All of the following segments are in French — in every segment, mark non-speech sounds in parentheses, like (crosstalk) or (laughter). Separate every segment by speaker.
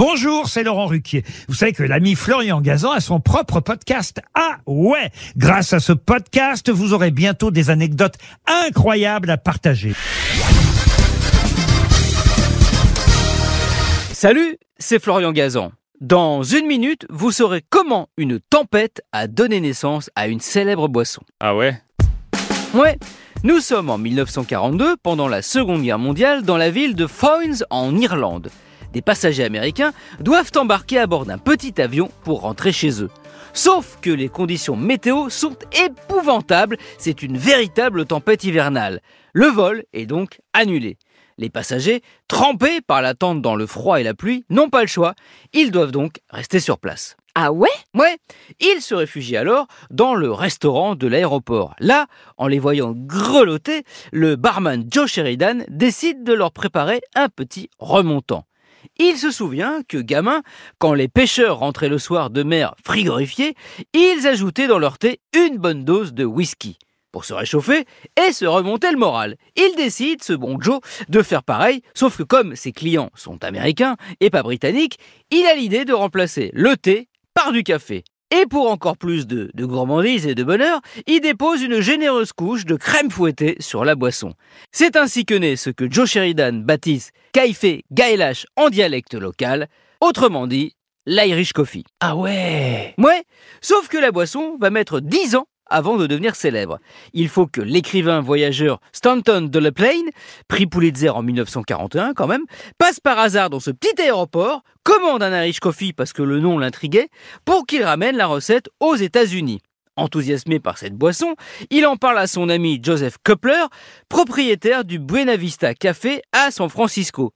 Speaker 1: Bonjour, c'est Laurent Ruquier. Vous savez que l'ami Florian Gazan a son propre podcast. Ah ouais Grâce à ce podcast, vous aurez bientôt des anecdotes incroyables à partager.
Speaker 2: Salut, c'est Florian Gazan. Dans une minute, vous saurez comment une tempête a donné naissance à une célèbre boisson.
Speaker 3: Ah ouais?
Speaker 2: Ouais, nous sommes en 1942, pendant la Seconde Guerre mondiale, dans la ville de Foynes en Irlande. Des passagers américains doivent embarquer à bord d'un petit avion pour rentrer chez eux. Sauf que les conditions météo sont épouvantables, c'est une véritable tempête hivernale. Le vol est donc annulé. Les passagers, trempés par l'attente dans le froid et la pluie, n'ont pas le choix. Ils doivent donc rester sur place.
Speaker 4: Ah ouais?
Speaker 2: Ouais, ils se réfugient alors dans le restaurant de l'aéroport. Là, en les voyant grelotter, le barman Joe Sheridan décide de leur préparer un petit remontant. Il se souvient que, gamin, quand les pêcheurs rentraient le soir de mer frigorifiés, ils ajoutaient dans leur thé une bonne dose de whisky pour se réchauffer et se remonter le moral. Il décide, ce bon Joe, de faire pareil, sauf que comme ses clients sont américains et pas britanniques, il a l'idée de remplacer le thé par du café. Et pour encore plus de, de, gourmandise et de bonheur, il dépose une généreuse couche de crème fouettée sur la boisson. C'est ainsi que naît ce que Joe Sheridan baptise Café Gaelash en dialecte local, autrement dit l'Irish Coffee.
Speaker 4: Ah ouais
Speaker 2: Ouais, sauf que la boisson va mettre 10 ans avant de devenir célèbre. Il faut que l'écrivain voyageur Stanton de Le Plain, prix Pulitzer en 1941 quand même, passe par hasard dans ce petit aéroport, commande un Irish Coffee parce que le nom l'intriguait, pour qu'il ramène la recette aux États-Unis. Enthousiasmé par cette boisson, il en parle à son ami Joseph Coupler, propriétaire du Buena Vista Café à San Francisco.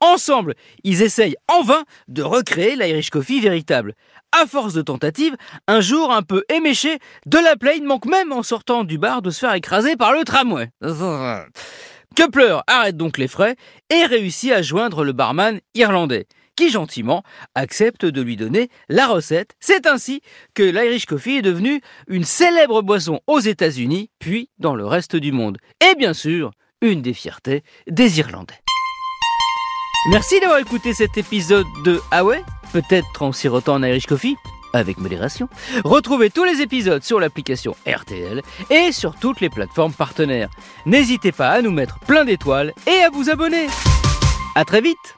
Speaker 2: Ensemble, ils essayent en vain de recréer l'Irish Coffee véritable. À force de tentatives, un jour un peu éméché, de la Plaine manque même en sortant du bar de se faire écraser par le tramway. (laughs) Kepler arrête donc les frais et réussit à joindre le barman irlandais, qui gentiment accepte de lui donner la recette. C'est ainsi que l'Irish Coffee est devenu une célèbre boisson aux États-Unis, puis dans le reste du monde. Et bien sûr, une des fiertés des Irlandais. Merci d'avoir écouté cet épisode de Ah Peut-être en sirotant un Irish Coffee avec modération. Retrouvez tous les épisodes sur l'application RTL et sur toutes les plateformes partenaires. N'hésitez pas à nous mettre plein d'étoiles et à vous abonner. À très vite